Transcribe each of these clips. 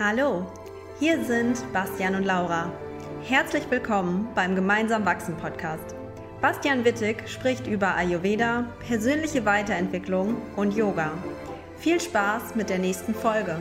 Hallo, hier sind Bastian und Laura. Herzlich willkommen beim Gemeinsam Wachsen Podcast. Bastian Wittig spricht über Ayurveda, persönliche Weiterentwicklung und Yoga. Viel Spaß mit der nächsten Folge.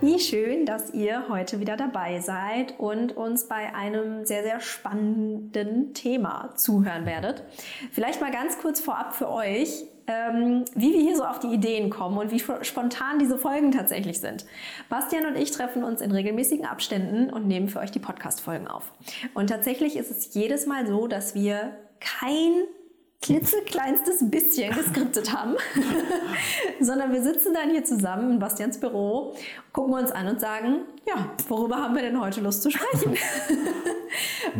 Wie schön, dass ihr heute wieder dabei seid und uns bei einem sehr, sehr spannenden Thema zuhören werdet. Vielleicht mal ganz kurz vorab für euch ähm, wie wir hier so auf die Ideen kommen und wie spontan diese Folgen tatsächlich sind. Bastian und ich treffen uns in regelmäßigen Abständen und nehmen für euch die Podcast-Folgen auf. Und tatsächlich ist es jedes Mal so, dass wir kein klitzekleinstes bisschen geskriptet haben, sondern wir sitzen dann hier zusammen in Bastians Büro, gucken uns an und sagen, ja, worüber haben wir denn heute Lust zu sprechen?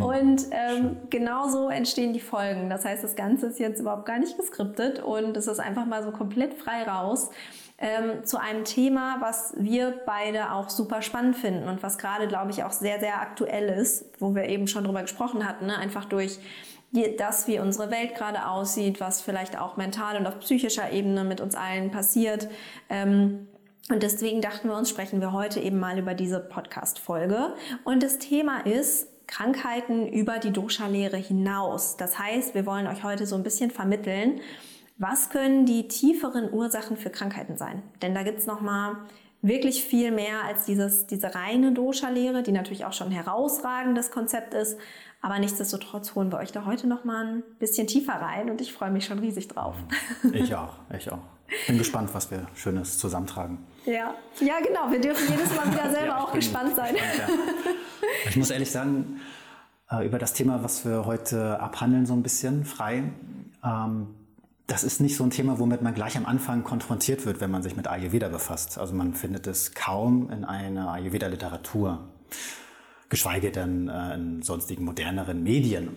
und ähm, genauso entstehen die Folgen. Das heißt, das Ganze ist jetzt überhaupt gar nicht geskriptet und es ist einfach mal so komplett frei raus. Ähm, zu einem Thema, was wir beide auch super spannend finden und was gerade, glaube ich, auch sehr, sehr aktuell ist, wo wir eben schon drüber gesprochen hatten, ne? einfach durch das, wie unsere Welt gerade aussieht, was vielleicht auch mental und auf psychischer Ebene mit uns allen passiert. Ähm, und deswegen dachten wir uns, sprechen wir heute eben mal über diese Podcast-Folge. Und das Thema ist Krankheiten über die Dosha-Lehre hinaus. Das heißt, wir wollen euch heute so ein bisschen vermitteln, was können die tieferen Ursachen für Krankheiten sein? Denn da gibt es nochmal wirklich viel mehr als dieses, diese reine Dosha-Lehre, die natürlich auch schon ein herausragendes Konzept ist. Aber nichtsdestotrotz holen wir euch da heute noch mal ein bisschen tiefer rein und ich freue mich schon riesig drauf. Ich auch, ich auch. Bin gespannt, was wir Schönes zusammentragen. Ja, ja genau. Wir dürfen jedes Mal wieder selber ja, auch gespannt sein. Gespannt, ja. Ich muss ehrlich sagen, äh, über das Thema, was wir heute abhandeln, so ein bisschen frei, ähm, das ist nicht so ein Thema, womit man gleich am Anfang konfrontiert wird, wenn man sich mit Ayurveda befasst. Also man findet es kaum in einer Ayurveda-Literatur geschweige denn äh, in sonstigen moderneren Medien.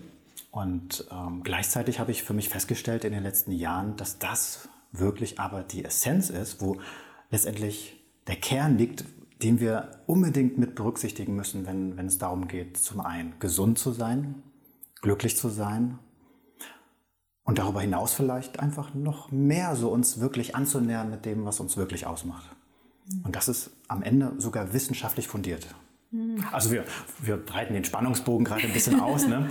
Und ähm, gleichzeitig habe ich für mich festgestellt in den letzten Jahren, dass das wirklich aber die Essenz ist, wo letztendlich der Kern liegt, den wir unbedingt mit berücksichtigen müssen, wenn, wenn es darum geht, zum einen gesund zu sein, glücklich zu sein und darüber hinaus vielleicht einfach noch mehr so uns wirklich anzunähern mit dem, was uns wirklich ausmacht. Und das ist am Ende sogar wissenschaftlich fundiert. Also wir, wir breiten den Spannungsbogen gerade ein bisschen aus. Ne?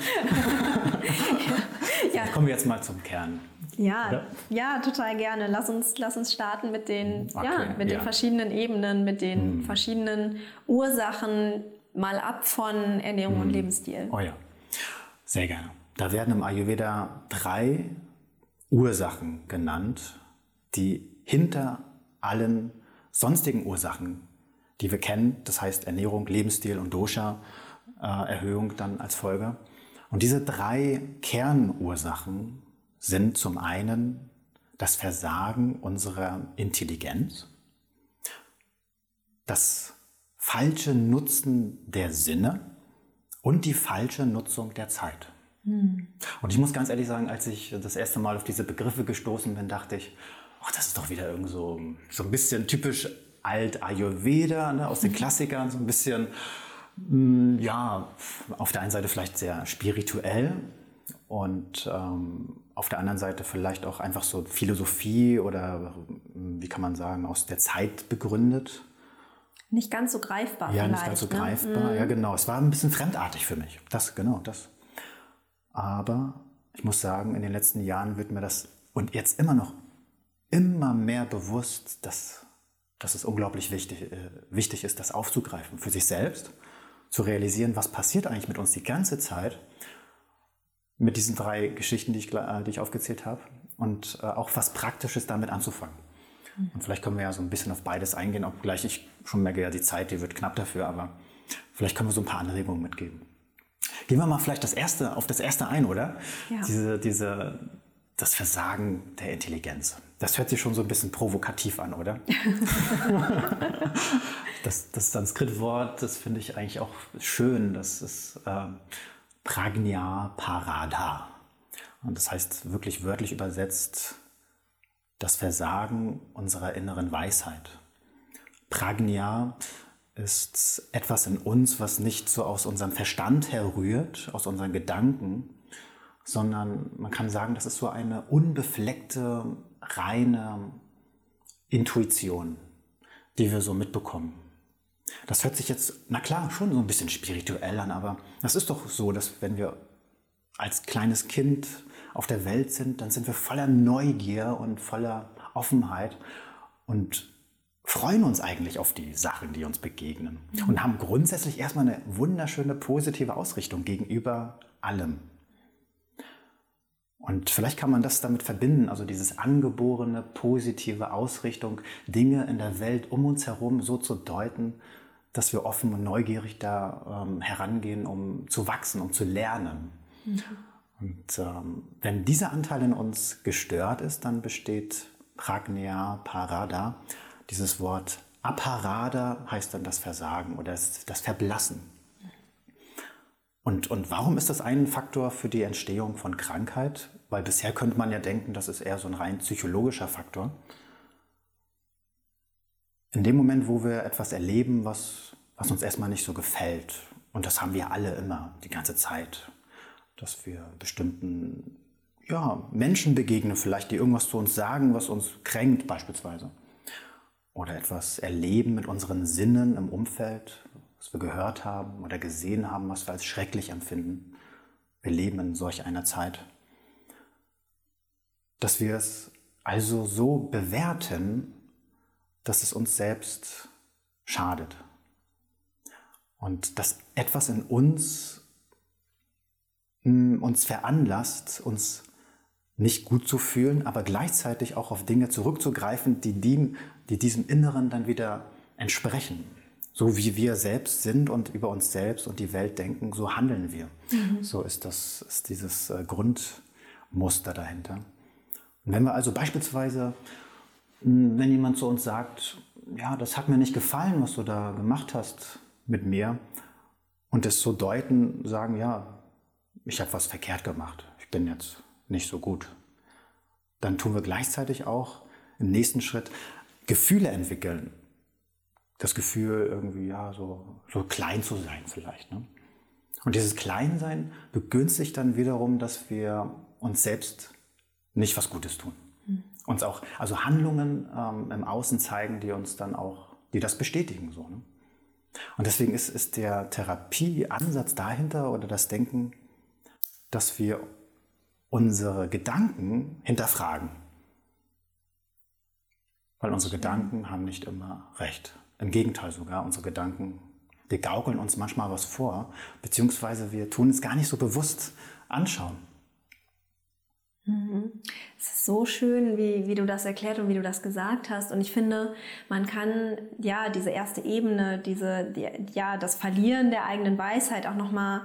ja. Kommen wir jetzt mal zum Kern. Ja, ja, total gerne. Lass uns, lass uns starten mit den, okay, ja, mit ja. den verschiedenen Ebenen, mit den hm. verschiedenen Ursachen, mal ab von Ernährung hm. und Lebensstil. Oh ja, sehr gerne. Da werden im Ayurveda drei Ursachen genannt, die hinter allen sonstigen Ursachen die wir kennen. Das heißt Ernährung, Lebensstil und Dosha-Erhöhung dann als Folge. Und diese drei Kernursachen sind zum einen das Versagen unserer Intelligenz, das falsche Nutzen der Sinne und die falsche Nutzung der Zeit. Hm. Und ich muss ganz ehrlich sagen, als ich das erste Mal auf diese Begriffe gestoßen bin, dachte ich, ach, das ist doch wieder irgend so, so ein bisschen typisch Alt-Ayurveda, ne, aus den Klassikern, so ein bisschen, mh, mm, ja, auf der einen Seite vielleicht sehr spirituell und ähm, auf der anderen Seite vielleicht auch einfach so Philosophie oder, wie kann man sagen, aus der Zeit begründet. Nicht ganz so greifbar. Ja, nicht ganz so ne? greifbar. Mhm. Ja, genau. Es war ein bisschen fremdartig für mich. Das, genau, das. Aber ich muss sagen, in den letzten Jahren wird mir das und jetzt immer noch immer mehr bewusst, dass dass es unglaublich wichtig, äh, wichtig ist, das aufzugreifen für sich selbst, zu realisieren, was passiert eigentlich mit uns die ganze Zeit mit diesen drei Geschichten, die ich, äh, die ich aufgezählt habe und äh, auch was Praktisches damit anzufangen. Mhm. Und vielleicht können wir ja so ein bisschen auf beides eingehen, obgleich ich schon merke, ja, die Zeit, die wird knapp dafür, aber vielleicht können wir so ein paar Anregungen mitgeben. Gehen wir mal vielleicht das erste, auf das erste ein, oder? Ja. Diese, diese, das Versagen der Intelligenz. Das hört sich schon so ein bisschen provokativ an, oder? das, das Sanskrit-Wort, das finde ich eigentlich auch schön. Das ist äh, Pragnya Parada. Und das heißt wirklich wörtlich übersetzt das Versagen unserer inneren Weisheit. Pragnya ist etwas in uns, was nicht so aus unserem Verstand herrührt, aus unseren Gedanken, sondern man kann sagen, das ist so eine unbefleckte reine Intuition. die wir so mitbekommen. Das hört sich jetzt, na klar, schon so ein bisschen spirituell an, aber das ist doch so, dass wenn wir als kleines Kind auf der Welt sind, dann sind wir voller Neugier und voller Offenheit und freuen uns eigentlich auf die Sachen, die uns begegnen und haben grundsätzlich erstmal eine wunderschöne positive Ausrichtung gegenüber allem. Und vielleicht kann man das damit verbinden, also dieses angeborene positive Ausrichtung, Dinge in der Welt um uns herum so zu deuten, dass wir offen und neugierig da ähm, herangehen, um zu wachsen, um zu lernen. Mhm. Und ähm, wenn dieser Anteil in uns gestört ist, dann besteht Pragnya Parada. Dieses Wort Aparada heißt dann das Versagen oder das, Verblassen. Und, und warum ist das ein Faktor für die Entstehung von Krankheit? Weil bisher könnte man ja denken, das ist eher so ein rein psychologischer Faktor. In dem Moment, wo wir etwas erleben, was, was uns erstmal nicht so gefällt, und das haben wir alle immer, die ganze Zeit, dass wir bestimmten ja, Menschen begegnen, vielleicht die irgendwas zu uns sagen, was uns kränkt beispielsweise. Oder etwas erleben mit unseren Sinnen im Umfeld, was wir gehört haben oder gesehen haben, was wir als schrecklich empfinden. Wir leben in solch einer Zeit. Dass wir es also so bewerten, dass es uns selbst schadet. Und dass etwas in uns hm, uns veranlasst, uns nicht gut zu fühlen, aber gleichzeitig auch auf Dinge zurückzugreifen, die, dem, die diesem Inneren dann wieder entsprechen. So wie wir selbst sind und über uns selbst und die Welt denken, so handeln wir. Mhm. So ist das ist dieses äh, Grundmuster dahinter. Und wenn wir also beispielsweise, wenn jemand zu uns sagt, ja, das hat mir nicht gefallen, was du da gemacht hast mit mir, und es so deuten, sagen, ja, ich habe was verkehrt gemacht, ich bin jetzt nicht so gut. Dann tun wir gleichzeitig auch im nächsten Schritt Gefühle entwickeln. Das Gefühl, irgendwie, ja, so, so klein zu sein vielleicht. Ne? Und dieses Kleinsein begünstigt dann wiederum, dass wir uns selbst nicht was Gutes tun. Uns auch, also Handlungen ähm, im Außen zeigen, die uns dann auch, die das bestätigen. So, ne? Und deswegen ist, ist der Therapieansatz dahinter oder das Denken, dass wir unsere Gedanken hinterfragen. Weil unsere Gedanken haben nicht immer recht. Im Gegenteil sogar, unsere Gedanken, die gaukeln uns manchmal was vor, beziehungsweise wir tun es gar nicht so bewusst anschauen. Mhm. Es ist so schön, wie, wie du das erklärt und wie du das gesagt hast. Und ich finde, man kann ja diese erste Ebene, diese, die, ja, das Verlieren der eigenen Weisheit auch nochmal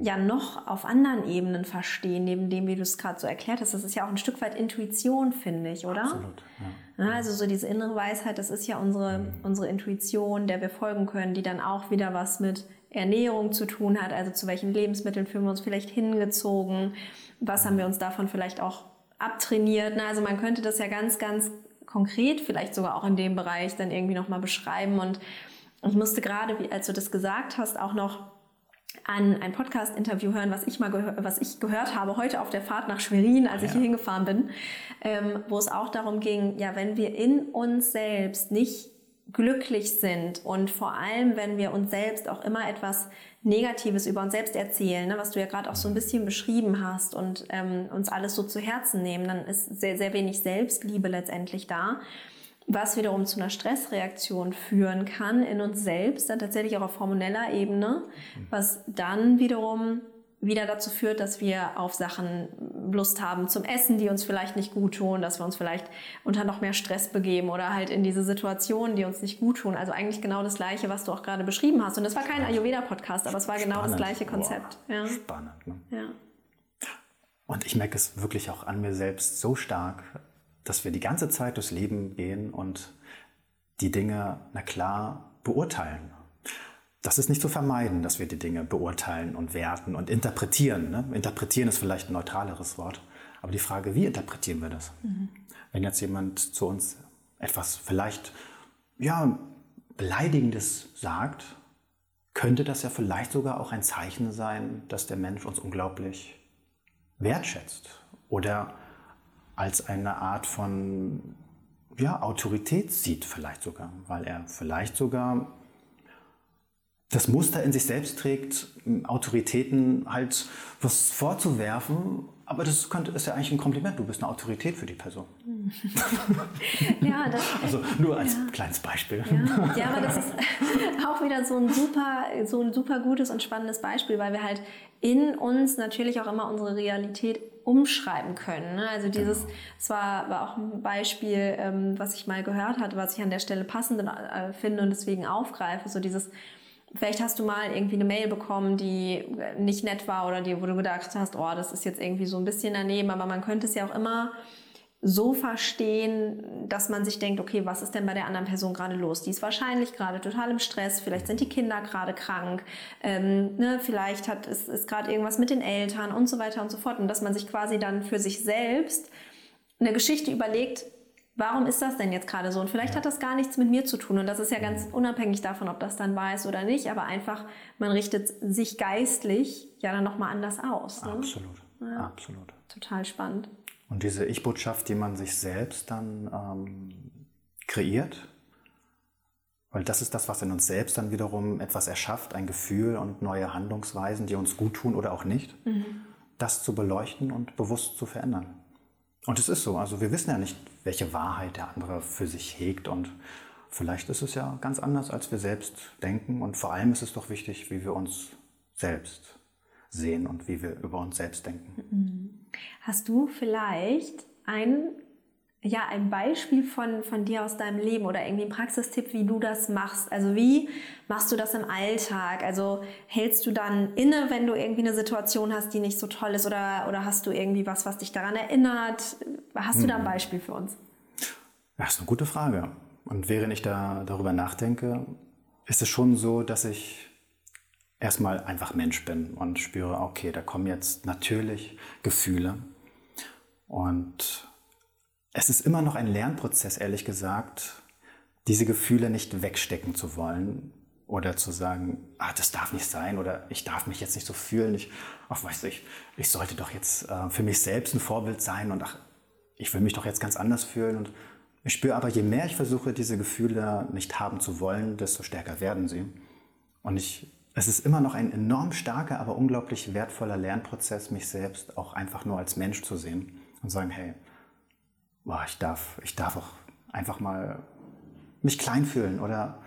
ja noch auf anderen Ebenen verstehen, neben dem, wie du es gerade so erklärt hast. Das ist ja auch ein Stück weit Intuition, finde ich, oder? Absolut. Ja. also so diese innere Weisheit, das ist ja unsere, mhm. unsere Intuition, der wir folgen können, die dann auch wieder was mit Ernährung zu tun hat. Also zu welchen Lebensmitteln fühlen wir uns vielleicht hingezogen? Was haben wir uns davon vielleicht auch abtrainiert? also man könnte das ja ganz, ganz konkret vielleicht sogar auch in dem Bereich dann irgendwie nochmal beschreiben. Und ich musste gerade, als du das gesagt hast, auch noch an ein Podcast-Interview hören, was ich mal was ich gehört habe heute auf der Fahrt nach Schwerin, als ja. ich hier hingefahren bin, ähm, wo es auch darum ging, ja, wenn wir in uns selbst nicht glücklich sind und vor allem, wenn wir uns selbst auch immer etwas Negatives über uns selbst erzählen, ne, was du ja gerade auch so ein bisschen beschrieben hast und ähm, uns alles so zu Herzen nehmen, dann ist sehr, sehr wenig Selbstliebe letztendlich da was wiederum zu einer Stressreaktion führen kann in uns selbst, dann tatsächlich auch auf hormoneller Ebene, was dann wiederum wieder dazu führt, dass wir auf Sachen Lust haben zum Essen, die uns vielleicht nicht gut tun, dass wir uns vielleicht unter noch mehr Stress begeben oder halt in diese Situationen, die uns nicht gut tun. Also eigentlich genau das Gleiche, was du auch gerade beschrieben hast. Und das war kein Ayurveda-Podcast, aber es war genau das gleiche Konzept. Ja. Spannend. Ne? Ja. Und ich merke es wirklich auch an mir selbst so stark, dass wir die ganze Zeit durchs Leben gehen und die Dinge, na klar, beurteilen. Das ist nicht zu vermeiden, dass wir die Dinge beurteilen und werten und interpretieren. Ne? Interpretieren ist vielleicht ein neutraleres Wort. Aber die Frage, wie interpretieren wir das? Mhm. Wenn jetzt jemand zu uns etwas vielleicht ja, Beleidigendes sagt, könnte das ja vielleicht sogar auch ein Zeichen sein, dass der Mensch uns unglaublich wertschätzt oder als eine Art von ja, Autorität sieht vielleicht sogar, weil er vielleicht sogar das Muster in sich selbst trägt, Autoritäten halt was vorzuwerfen, aber das könnte, ist ja eigentlich ein Kompliment. Du bist eine Autorität für die Person. ja, das, also nur als ja. kleines Beispiel. Ja. ja, aber das ist auch wieder so ein super, so ein super gutes und spannendes Beispiel, weil wir halt in uns natürlich auch immer unsere Realität umschreiben können. Ne? Also dieses, genau. es war, war auch ein Beispiel, ähm, was ich mal gehört hatte, was ich an der Stelle passend äh, finde und deswegen aufgreife. So dieses, Vielleicht hast du mal irgendwie eine Mail bekommen, die nicht nett war oder die, wo du gedacht hast, oh, das ist jetzt irgendwie so ein bisschen daneben, aber man könnte es ja auch immer so verstehen, dass man sich denkt, okay, was ist denn bei der anderen Person gerade los? Die ist wahrscheinlich gerade total im Stress, vielleicht sind die Kinder gerade krank, ähm, ne, vielleicht hat, ist, ist gerade irgendwas mit den Eltern und so weiter und so fort. Und dass man sich quasi dann für sich selbst eine Geschichte überlegt, warum ist das denn jetzt gerade so? Und vielleicht hat das gar nichts mit mir zu tun. Und das ist ja ganz mhm. unabhängig davon, ob das dann wahr ist oder nicht. Aber einfach, man richtet sich geistlich ja dann nochmal anders aus. Ne? Absolut, ja. absolut. Total spannend. Und diese Ich-Botschaft, die man sich selbst dann ähm, kreiert, weil das ist das, was in uns selbst dann wiederum etwas erschafft, ein Gefühl und neue Handlungsweisen, die uns gut tun oder auch nicht, mhm. das zu beleuchten und bewusst zu verändern. Und es ist so, also wir wissen ja nicht, welche Wahrheit der andere für sich hegt und vielleicht ist es ja ganz anders, als wir selbst denken und vor allem ist es doch wichtig, wie wir uns selbst sehen und wie wir über uns selbst denken. Mhm. Hast du vielleicht ein ja, ein Beispiel von, von dir aus deinem Leben oder irgendwie ein Praxistipp, wie du das machst. Also wie machst du das im Alltag? Also hältst du dann inne, wenn du irgendwie eine Situation hast, die nicht so toll ist oder, oder hast du irgendwie was, was dich daran erinnert? Hast du da ein hm. Beispiel für uns? Das ist eine gute Frage. Und während ich da darüber nachdenke, ist es schon so, dass ich erstmal einfach Mensch bin und spüre, okay, da kommen jetzt natürlich Gefühle und es ist immer noch ein Lernprozess, ehrlich gesagt, diese Gefühle nicht wegstecken zu wollen oder zu sagen, ah, das darf nicht sein oder ich darf mich jetzt nicht so fühlen. Ich, ach, weißt du, ich, ich sollte doch jetzt äh, für mich selbst ein Vorbild sein und ach, ich will mich doch jetzt ganz anders fühlen. Und ich spüre aber, je mehr ich versuche, diese Gefühle nicht haben zu wollen, desto stärker werden sie. Und ich, es ist immer noch ein enorm starker, aber unglaublich wertvoller Lernprozess, mich selbst auch einfach nur als Mensch zu sehen und sagen, hey, boah, ich darf, ich darf auch einfach mal mich klein fühlen oder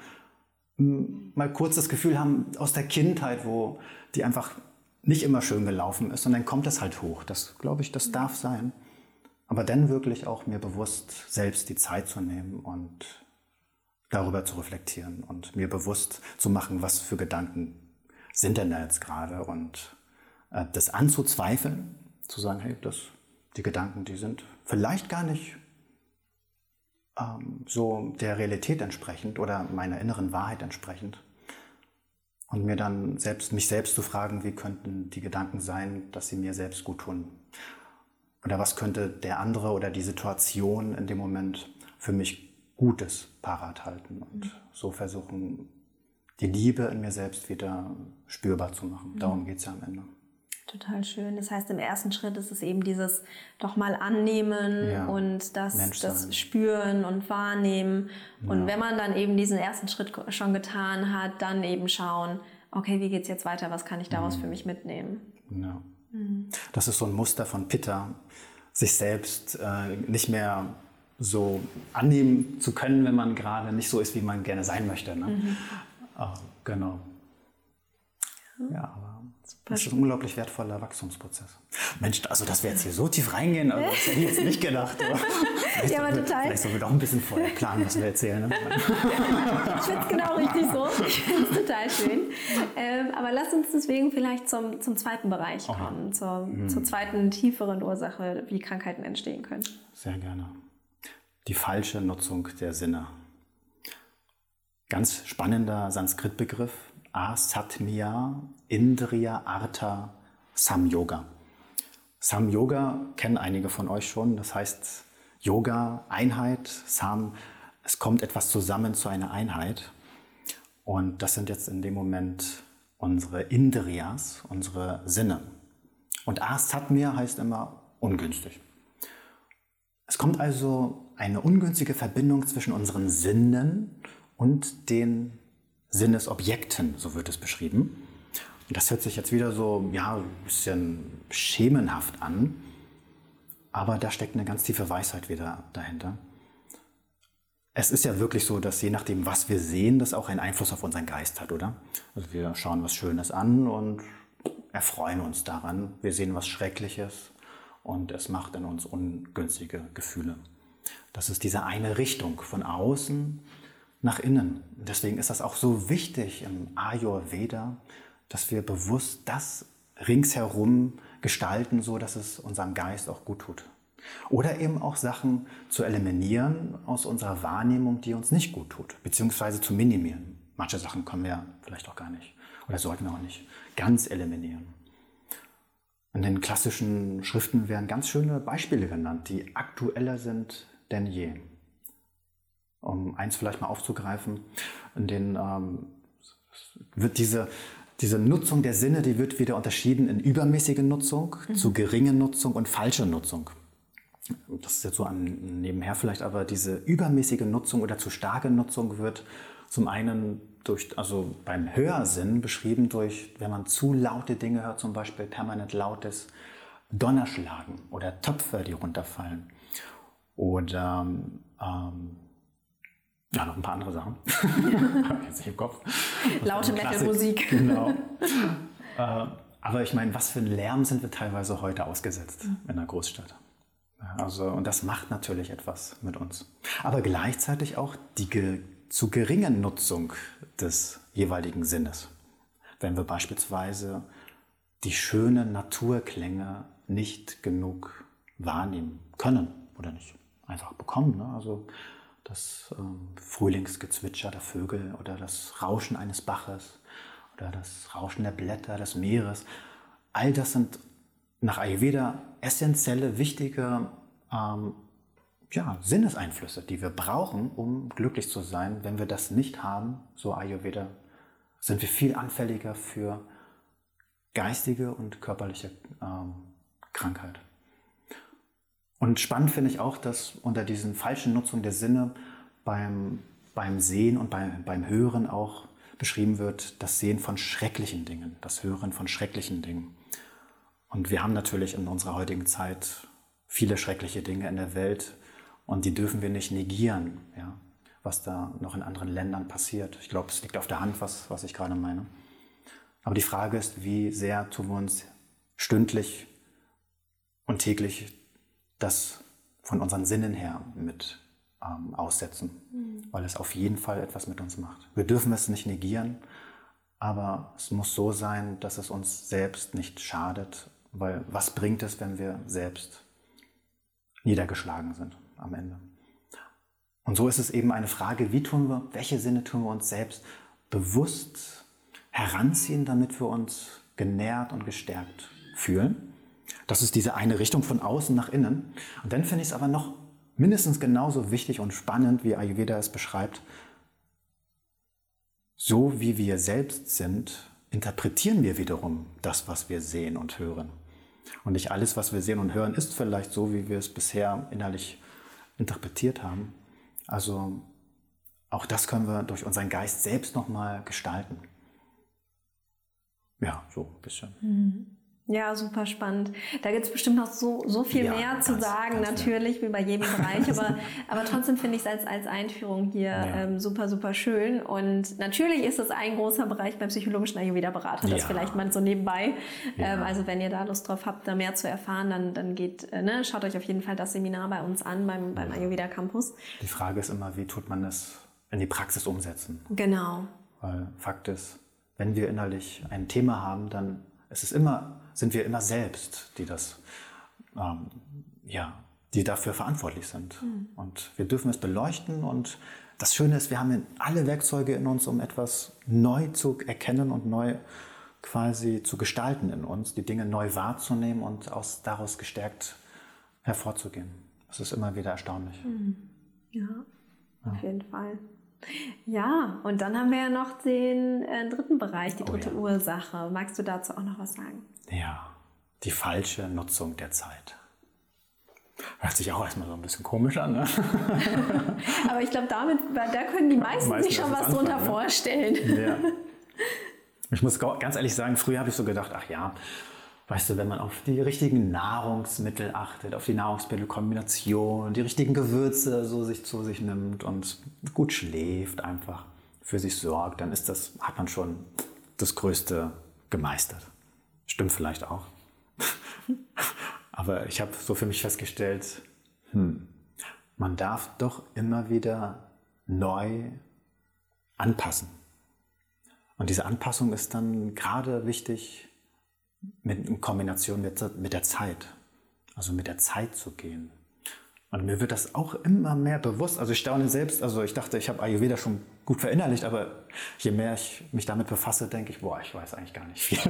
mal kurz das Gefühl haben aus der Kindheit, wo die einfach nicht immer schön gelaufen ist und dann kommt das halt hoch. Das glaube ich, das darf sein. Aber dann wirklich auch mir bewusst selbst die Zeit zu nehmen und darüber zu reflektieren und mir bewusst zu machen, was für Gedanken sind denn da jetzt gerade und äh, das anzuzweifeln, zu sagen, hey, das, die Gedanken, die sind vielleicht gar nicht ähm, so der Realität entsprechend oder meiner inneren Wahrheit entsprechend. Und mir dann selbst, mich selbst zu fragen, wie könnten die Gedanken sein, dass sie mir selbst gut tun? Oder was könnte der andere oder die Situation in dem Moment für mich Gutes parat halten und mhm. so versuchen, die Liebe in mir selbst wieder spürbar zu machen. Mhm. Darum geht es ja am Ende. Total schön. Das heißt, im ersten Schritt ist es eben dieses doch mal annehmen ja. und das, das spüren und wahrnehmen. Ja. Und wenn man dann eben diesen ersten Schritt schon getan hat, dann eben schauen, okay, wie geht es jetzt weiter? Was kann ich daraus mhm. für mich mitnehmen? Ja. Mhm. Das ist so ein Muster von Pitta, sich selbst äh, nicht mehr so annehmen zu können, wenn man gerade nicht so ist, wie man gerne sein möchte. Ne? Mhm. Oh, genau. Ja, aber das ist ein unglaublich wertvoller Wachstumsprozez. Mensch, also dass wir jetzt hier so tief reingehen, also, das hätte ich jetzt nicht gedacht. ja, aber total. Vielleicht sollen wir doch ein bisschen vorher planen, was wir erzählen. Ne? ich finde es genau richtig so. Ich finde es total schön. Ähm, aber lass uns deswegen vielleicht zum, zum zweiten Bereich kommen, oh. zur, mhm. zur zweiten tieferen Ursache, wie Krankheiten entstehen können. Sehr gerne. Die falsche Nutzung der Sinne. Ganz spannender Sanskrit-Begriff, Asatmya Indriya Artha Samyoga. Samyoga kennen einige von euch schon, das heißt Yoga, Einheit, Sam, es kommt etwas zusammen zu einer Einheit. Und das sind jetzt in dem Moment unsere Indriyas, unsere Sinne. Und Asatmya heißt immer ungünstig. Es kommt also eine ungünstige Verbindung zwischen unseren Sinnen und den Sinnesobjekten, so wird es beschrieben. Und das hört sich jetzt wieder so, ja, ein bisschen schemenhaft an, aber da steckt eine ganz tiefe Weisheit wieder dahinter. Es ist ja wirklich so, dass je nachdem, was wir sehen, das auch einen Einfluss auf unseren Geist hat, oder? Also wir schauen was Schönes an und erfreuen uns daran. Wir sehen was Schreckliches und es macht in uns ungünstige Gefühle. Das ist diese eine Richtung von außen nach innen. Deswegen ist das auch so wichtig im Ayurveda, dass wir bewusst das ringsherum gestalten, so dass es unserem Geist auch gut tut. Oder eben auch Sachen zu eliminieren aus unserer Wahrnehmung, die uns nicht gut tut, beziehungsweise zu minimieren. Manche Sachen können wir vielleicht auch gar nicht oder sollten wir auch nicht ganz eliminieren. In den klassischen Schriften werden ganz schöne Beispiele genannt, die aktueller sind denn je. Um eins vielleicht mal aufzugreifen, in den ähm, wird diese, diese Nutzung der Sinne, die wird wieder unterschieden in übermäßige Nutzung, mhm. zu geringe Nutzung und falsche Nutzung. Das ist jetzt so an, nebenher vielleicht, aber diese übermäßige Nutzung oder zu starke Nutzung wird zum einen durch, also beim Hörsinn beschrieben durch, wenn man zu laute Dinge hört, zum Beispiel permanent lautes Donnerschlagen oder Töpfe, die runterfallen. Oder ähm, ja, noch ein paar andere Sachen. Jetzt nicht im Kopf. Laute Metal-Musik. Genau. äh, aber ich meine, was für ein Lärm sind wir teilweise heute ausgesetzt mhm. in einer Großstadt? Also, und das macht natürlich etwas mit uns. Aber gleichzeitig auch die ge zu geringen Nutzung des jeweiligen Sinnes. Wenn wir beispielsweise die schönen Naturklänge nicht genug wahrnehmen können oder nicht einfach bekommen. Ne? Also das ähm, Frühlingsgezwitscher der Vögel oder das Rauschen eines Baches oder das Rauschen der Blätter des Meeres. All das sind nach Ayurveda essentielle, wichtige ähm, ja, Sinneseinflüsse, die wir brauchen, um glücklich zu sein. Wenn wir das nicht haben, so Ayurveda, sind wir viel anfälliger für geistige und körperliche ähm, Krankheit. Und spannend finde ich auch, dass unter diesen falschen Nutzung der Sinne beim, beim Sehen und beim, beim Hören auch beschrieben wird, das Sehen von schrecklichen Dingen, das Hören von schrecklichen Dingen. Und wir haben natürlich in unserer heutigen Zeit viele schreckliche Dinge in der Welt, und die dürfen wir nicht negieren, ja, was da noch in anderen Ländern passiert. Ich glaube, es liegt auf der Hand, was, was ich gerade meine. Aber die Frage ist, wie sehr tun wir uns stündlich und täglich das von unseren Sinnen her mit ähm, aussetzen, mhm. weil es auf jeden Fall etwas mit uns macht. Wir dürfen es nicht negieren, aber es muss so sein, dass es uns selbst nicht schadet, weil was bringt es, wenn wir selbst niedergeschlagen sind? am Ende. Und so ist es eben eine Frage, wie tun wir, welche Sinne tun wir uns selbst bewusst heranziehen, damit wir uns genährt und gestärkt fühlen. Das ist diese eine Richtung von außen nach innen. Und dann finde ich es aber noch mindestens genauso wichtig und spannend, wie Ayurveda es beschreibt. So wie wir selbst sind, interpretieren wir wiederum das, was wir sehen und hören. Und nicht alles, was wir sehen und hören, ist vielleicht so, wie wir es bisher innerlich interpretiert haben. Also auch das können wir durch unseren Geist selbst nochmal gestalten. Ja, so ein bisschen. Mhm. Ja, super spannend. Da gibt es bestimmt noch so, so viel ja, mehr zu sagen, natürlich, mehr. wie bei jedem Bereich. Aber, aber trotzdem finde ich es als, als Einführung hier ja. ähm, super, super schön. Und natürlich ist es ein großer Bereich beim psychologischen Ayurveda-Berater, das ja. vielleicht mal so nebenbei. Ähm, also wenn ihr da Lust drauf habt, da mehr zu erfahren, dann, dann geht, äh, ne, schaut euch auf jeden Fall das Seminar bei uns an, beim, beim Ayurveda Campus. Die Frage ist immer, wie tut man das in die Praxis umsetzen? Genau. Weil Fakt ist, wenn wir innerlich ein Thema haben, dann ist es immer sind wir immer selbst, die das, ähm, ja, die dafür verantwortlich sind. Mhm. Und wir dürfen es beleuchten und das Schöne ist, wir haben alle Werkzeuge in uns, um etwas neu zu erkennen und neu quasi zu gestalten in uns, die Dinge neu wahrzunehmen und aus, daraus gestärkt hervorzugehen. Das ist immer wieder erstaunlich. Mhm. Ja, ja, auf jeden Fall. Ja, und dann haben wir ja noch den äh, dritten Bereich, die oh dritte oh ja. Ursache. Magst du dazu auch noch was sagen? Ja, die falsche Nutzung der Zeit. Hört sich auch erstmal so ein bisschen komisch an, ne? Aber ich glaube, damit, da können die meisten, meisten sich schon was drunter ne? vorstellen. Ja. Ich muss ganz ehrlich sagen, früher habe ich so gedacht, ach ja, weißt du, wenn man auf die richtigen Nahrungsmittel achtet, auf die Nahrungsmittelkombination, die richtigen Gewürze so sich zu sich nimmt und gut schläft, einfach für sich sorgt, dann ist das, hat man schon das Größte gemeistert. Stimmt vielleicht auch. Aber ich habe so für mich festgestellt, hm, man darf doch immer wieder neu anpassen. Und diese Anpassung ist dann gerade wichtig mit, in Kombination mit, mit der Zeit. Also mit der Zeit zu gehen. Und mir wird das auch immer mehr bewusst. Also ich staune selbst, also ich dachte, ich habe Ayurveda schon gut verinnerlicht, aber je mehr ich mich damit befasse, denke ich, boah, ich weiß eigentlich gar nicht viel.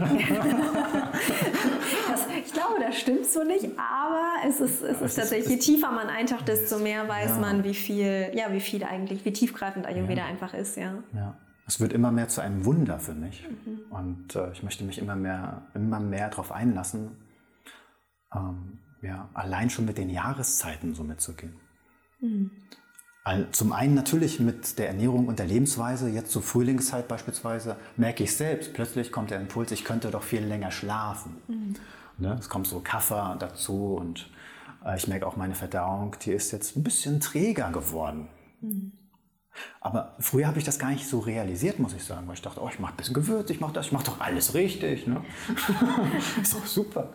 das, ich glaube, das stimmt so nicht, aber es ist, es ist tatsächlich, ist, je tiefer man eintaucht, desto mehr weiß ja. man, wie viel, ja, wie viel eigentlich, wie tiefgreifend Ayurveda ja. einfach ist, ja. ja. Es wird immer mehr zu einem Wunder für mich. Mhm. Und äh, ich möchte mich immer mehr, immer mehr darauf einlassen. Ähm, ja, allein schon mit den Jahreszeiten so mitzugehen. Mhm. Zum einen natürlich mit der Ernährung und der Lebensweise. Jetzt zur Frühlingszeit beispielsweise merke ich selbst, plötzlich kommt der Impuls, ich könnte doch viel länger schlafen. Mhm. Ne? Es kommt so Kaffee dazu und äh, ich merke auch meine Verdauung, die ist jetzt ein bisschen träger geworden. Mhm. Aber früher habe ich das gar nicht so realisiert, muss ich sagen, weil ich dachte, oh, ich mache ein bisschen Gewürz, ich mache das, ich mache doch alles richtig. Ne? ist doch super.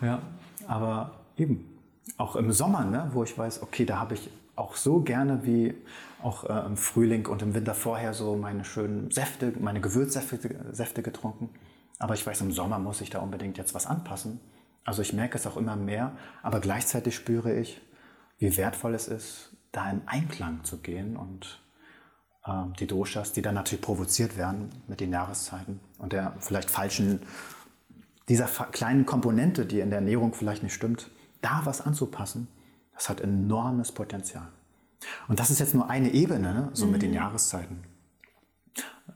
Ja, aber Eben. Auch im Sommer, ne, wo ich weiß, okay, da habe ich auch so gerne wie auch äh, im Frühling und im Winter vorher so meine schönen Säfte, meine Gewürzsäfte Säfte getrunken. Aber ich weiß, im Sommer muss ich da unbedingt jetzt was anpassen. Also ich merke es auch immer mehr, aber gleichzeitig spüre ich, wie wertvoll es ist, da in Einklang zu gehen und die Doshas, die dann natürlich provoziert werden mit den Jahreszeiten und der vielleicht falschen, dieser kleinen Komponente, die in der Ernährung vielleicht nicht stimmt, da was anzupassen, das hat enormes Potenzial. Und das ist jetzt nur eine Ebene, ne? so mhm. mit den mhm. Jahreszeiten.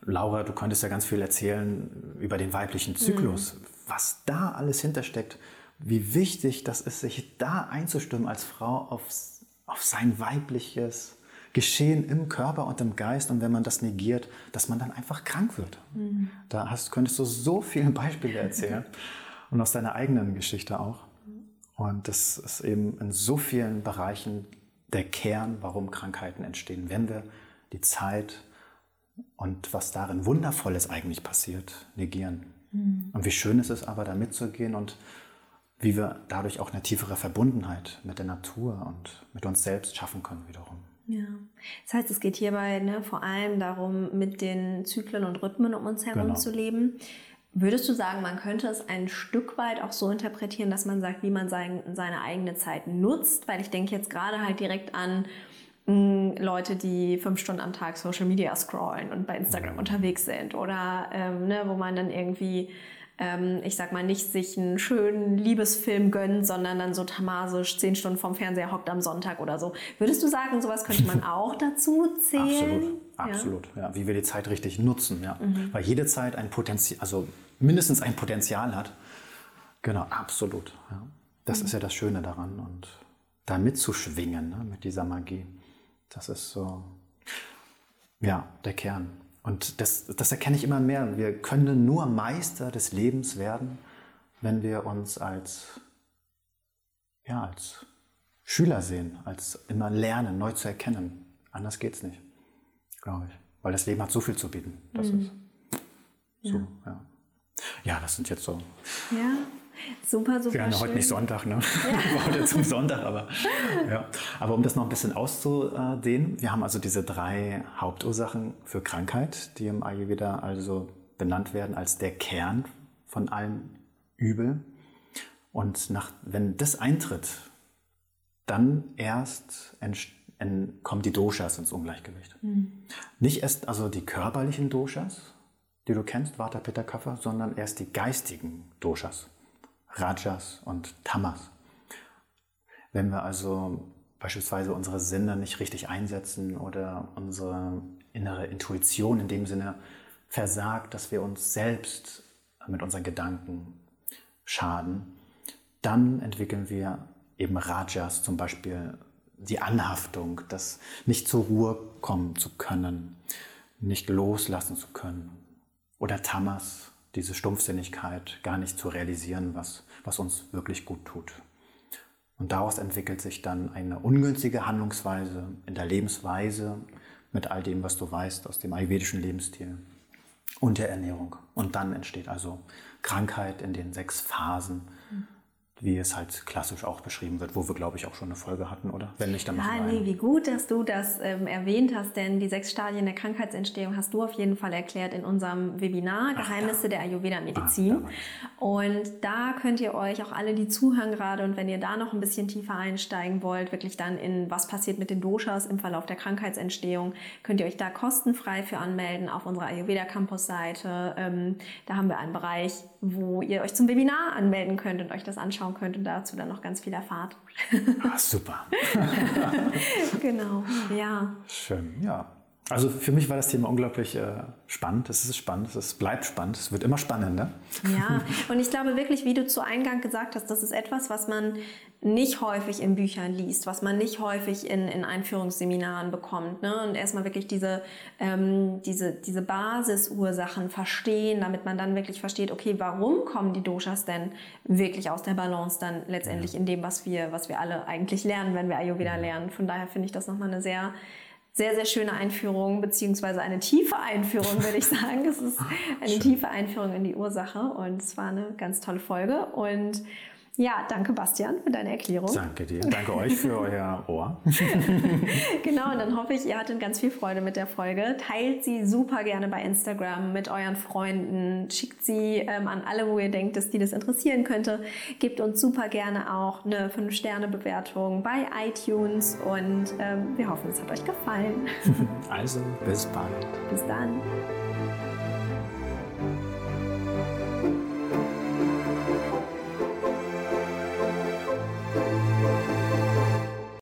Laura, du könntest ja ganz viel erzählen über den weiblichen Zyklus, mhm. was da alles hintersteckt, wie wichtig das ist, sich da einzustimmen als Frau aufs, auf sein weibliches Geschehen im Körper und im Geist. Und wenn man das negiert, dass man dann einfach krank wird. Mhm. Da hast, könntest du so viele Beispiele erzählen und aus deiner eigenen Geschichte auch. Und das ist eben in so vielen Bereichen der Kern, warum Krankheiten entstehen, wenn wir die Zeit und was darin Wundervolles eigentlich passiert, negieren. Mhm. Und wie schön ist es aber, da mitzugehen und wie wir dadurch auch eine tiefere Verbundenheit mit der Natur und mit uns selbst schaffen können wiederum. Ja, das heißt, es geht hierbei ne, vor allem darum, mit den Zyklen und Rhythmen um uns herum genau. zu leben. Würdest du sagen, man könnte es ein Stück weit auch so interpretieren, dass man sagt, wie man sein, seine eigene Zeit nutzt? Weil ich denke jetzt gerade halt direkt an mh, mm, Leute, die fünf Stunden am Tag Social Media scrollen und bei Instagram unterwegs sind oder ähm, ne, wo man dann irgendwie ähm, ich sag mal, nicht sich einen schönen Liebesfilm gönnt, sondern dann so tamasisch zehn Stunden vorm Fernseher hockt am Sonntag oder so. Würdest du sagen, sowas könnte man auch dazu zählen? Absolut, absolut. Ja. ja. wie wir die Zeit richtig nutzen, ja. Mhm. Weil jede Zeit ein Potenzial, also mindestens ein Potenzial hat. Genau, absolut. Ja. Das mhm. ist ja das Schöne daran und da mitzuschwingen ne, mit dieser Magie. Das ist so, ja, der Kern. Und das, das erkenne ich immer mehr. Wir können nur Meister des Lebens werden, wenn wir uns als, ja, als Schüler sehen, als immer lernen, neu zu erkennen. Anders geht es nicht, glaube ich. Weil das Leben hat so viel zu bieten. Das mhm. ist so, ja. ja. ja. das sind jetzt so. Ja. Super, super. Ja heute nicht Sonntag, ne? Ja. heute zum Sonntag, aber ja. Aber um das noch ein bisschen auszudehnen, wir haben also diese drei Hauptursachen für Krankheit, die im Ayurveda also benannt werden als der Kern von allem Übel. Und nach, wenn das eintritt, dann erst kommen die Doshas ins Ungleichgewicht. Mhm. Nicht erst also die körperlichen Doshas, die du kennst, Vata, Pitta, Kapha, sondern erst die geistigen Doshas. Rajas und Tamas. Wenn wir also beispielsweise unsere Sinne nicht richtig einsetzen oder unsere innere Intuition in dem Sinne versagt, dass wir uns selbst mit unseren Gedanken schaden, dann entwickeln wir eben Rajas zum Beispiel die Anhaftung, das nicht zur Ruhe kommen zu können, nicht loslassen zu können. Oder Tamas, diese Stumpfsinnigkeit, gar nicht zu realisieren, was, was uns wirklich gut tut. Und daraus entwickelt sich dann eine ungünstige Handlungsweise in der Lebensweise mit all dem, was du weißt aus dem ayurvedischen Lebensstil und der Ernährung. Und dann entsteht also Krankheit in den sechs Phasen wie es halt klassisch auch beschrieben wird, wo wir, glaube ich, auch schon eine Folge hatten, oder? Wenn nicht, dann machen ja, wir nee, wie gut, dass du das ähm, erwähnt hast, denn die sechs Stadien der Krankheitsentstehung hast du auf jeden Fall erklärt in unserem Webinar Ach, Geheimnisse ja. der Ayurveda-Medizin. Ah, und da könnt ihr euch auch alle, die zuhören gerade und wenn ihr da noch ein bisschen tiefer einsteigen wollt, wirklich dann in was passiert mit den Doshas im Verlauf der Krankheitsentstehung, könnt ihr euch da kostenfrei für anmelden auf unserer Ayurveda Campus-Seite. Ähm, da haben wir einen Bereich, wo ihr euch zum Webinar anmelden könnt und euch das anschauen könnt und dazu dann noch ganz viel erfahrt. Ah, super. genau, ja. Schön, ja. Also für mich war das Thema unglaublich äh, spannend. Es ist spannend, es bleibt spannend, es wird immer spannender. Ja, und ich glaube wirklich, wie du zu Eingang gesagt hast, das ist etwas, was man nicht häufig in Büchern liest, was man nicht häufig in, in Einführungsseminaren bekommt. Ne? Und erstmal wirklich diese, ähm, diese, diese Basisursachen verstehen, damit man dann wirklich versteht, okay, warum kommen die Doshas denn wirklich aus der Balance dann letztendlich in dem, was wir, was wir alle eigentlich lernen, wenn wir Ayurveda lernen. Von daher finde ich das nochmal eine sehr sehr, sehr schöne Einführung, beziehungsweise eine tiefe Einführung, würde ich sagen. Es ist eine Schön. tiefe Einführung in die Ursache und es war eine ganz tolle Folge. Und ja, danke Bastian für deine Erklärung. Danke dir. Danke euch für euer Ohr. genau, und dann hoffe ich, ihr hattet ganz viel Freude mit der Folge. Teilt sie super gerne bei Instagram mit euren Freunden. Schickt sie ähm, an alle, wo ihr denkt, dass die das interessieren könnte. Gebt uns super gerne auch eine 5-Sterne-Bewertung bei iTunes und ähm, wir hoffen, es hat euch gefallen. also, bis bald. Bis dann.